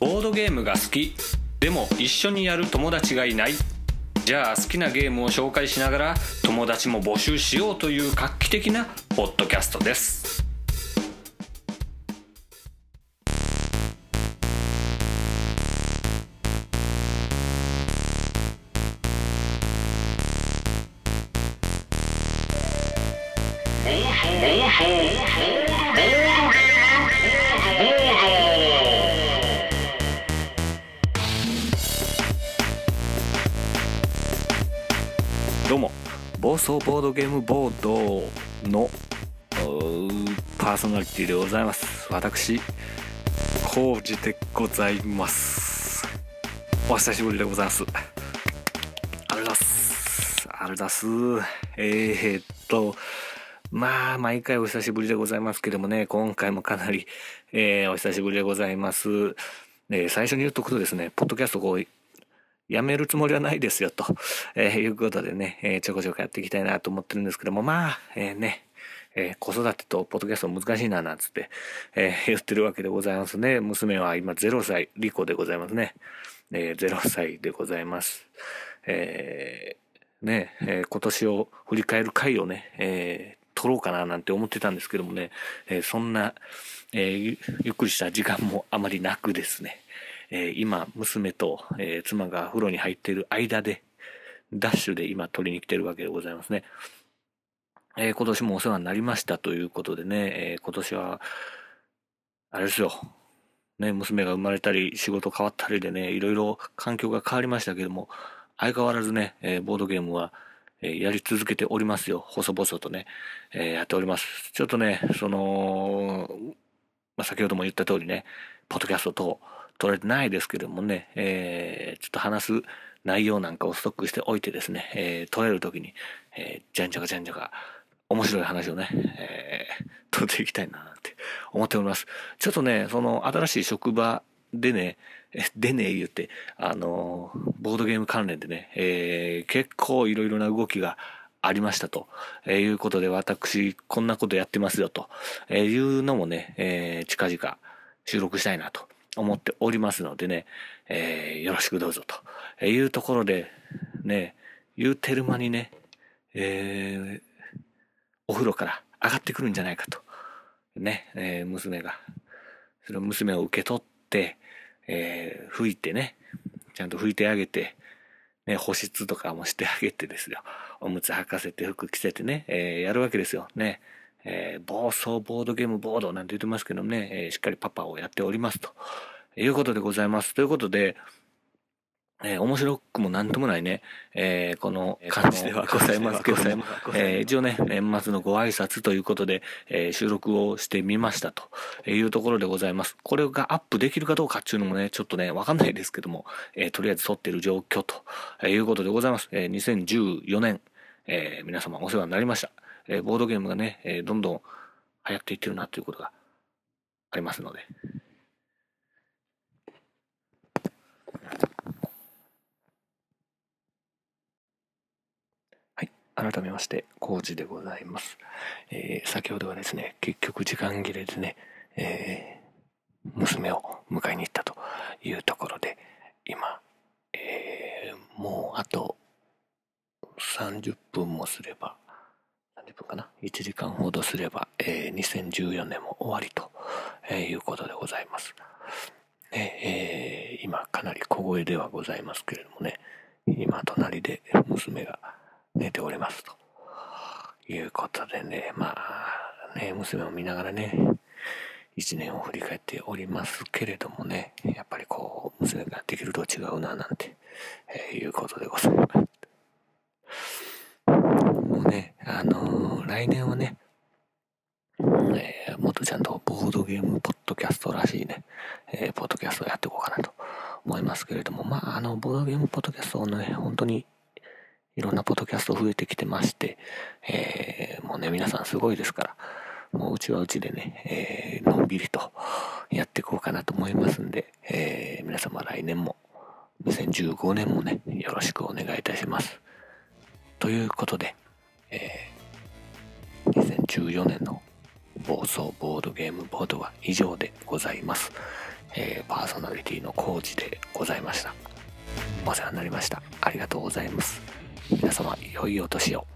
ボードゲームが好きでも一緒にやる友達がいないじゃあ好きなゲームを紹介しながら友達も募集しようという画期的なポッドキャストですど暴走ボードゲームボードのパーソナリティでございます。私コウジでございます。お久しぶりでございます。あれだす。あれだす。えー、っとまあ毎回お久しぶりでございますけどもね今回もかなり、えーお久しぶりでございます、えー最初に言っとくとですねポッドキャストこうやめるつもりはないですよと、えーいうことでね、えーちょこちょこやっていきたいなと思ってるんですけどもまあ、えーね、えー子育てとポッドキャスト難しいななんつって、えー言ってるわけでございますね。娘は今0歳リコでございますね、えー0歳でございます。えーね、え今年を振り返る回をね、え撮ろうかななんて思ってたんですけどもね、えそんな、えゆっくりした時間もあまりなくですね、えー今娘と、えー妻が風呂に入っている間でダッシュで今取りに来てるわけでございますね。えー今年もお世話になりましたということでね、えー今年はあれですよ。ね娘が生まれたり仕事変わったりでねいろいろ環境が変わりましたけども相変わらずね、えーボードゲームは、えやり続けておりますよ。細々とね、えーやっております。ちょっとねその、まあ、先ほども言った通りねポッドキャスト等取れてないですけどもね、えーちょっと話す内容なんかをストックしておいてですね、えー取れる時に、えーじゃんじゃかじゃんじゃか面白い話をね、えー取っていきたいなって思っております。ちょっとねその新しい職場でねえでね言ってあのーボードゲーム関連でね、えー結構いろいろな動きがありましたと、えーいうことで私こんなことやってますよと、えーいうのもね、えー近々収録したいなと思っておりますのでね、えーよろしくどうぞというところでね言うてる間にね、えーお風呂から上がってくるんじゃないかと。ね、えー娘がそれを娘を受け取って、えー拭いてねちゃんと拭いてあげて、ね、保湿とかもしてあげてですよ。おむつ履かせて服着せてね、えーやるわけですよ。ね。えー暴走ボードゲームボードなんて言ってますけどね、えーしっかりパパをやっておりますということでございます。ということで、えー面白くもなんともないね、えーこの感じではございますけども、えー一応ね、年末のご挨拶ということで、えー収録をしてみましたというところでございます。これがアップできるかどうかっていうのもね、ちょっとね、わかんないですけども、えーとりあえず撮っている状況ということでございます。えー2014年、えー皆様お世話になりました。えボードゲームがね、えどんどん流行っていってるなということがありますので。はい。改めまして、コーチでございます。えー先ほどはですね、結局時間切れでね、えー娘を迎えに行ったというところで、今、えーもうあと30分もすれば、分かな ?1 時間ほどすれば、えー2014年も終わりと、えーいうことでございます。ねえー今かなり小声ではございますけれどもね、今隣で娘が寝ておりますということでね、まあね、娘を見ながらね、一年を振り返っておりますけれどもね、やっぱりこう、娘ができると違うななんて、えーいうことでございます。もうね、あのー来年はね、えーもっとちゃんとボードゲームポッドキャストらしいね、えーポッドキャストをやっていこうかなと思いますけれども、まあ、あの、ボードゲームポッドキャストのね、本当にいろんなポッドキャスト増えてきてまして、えーもうね、皆さんすごいですから、もううちはうちでね、えーのんびりとやっていこうかなと思いますんで、えー皆様来年も、2015年もね、よろしくお願いいたします。ということで、えー2014年の暴走ボードゲームボードは以上でございます。えー、パーソナリティのコージでございました。お世話になりました。ありがとうございます。皆様良いお年を。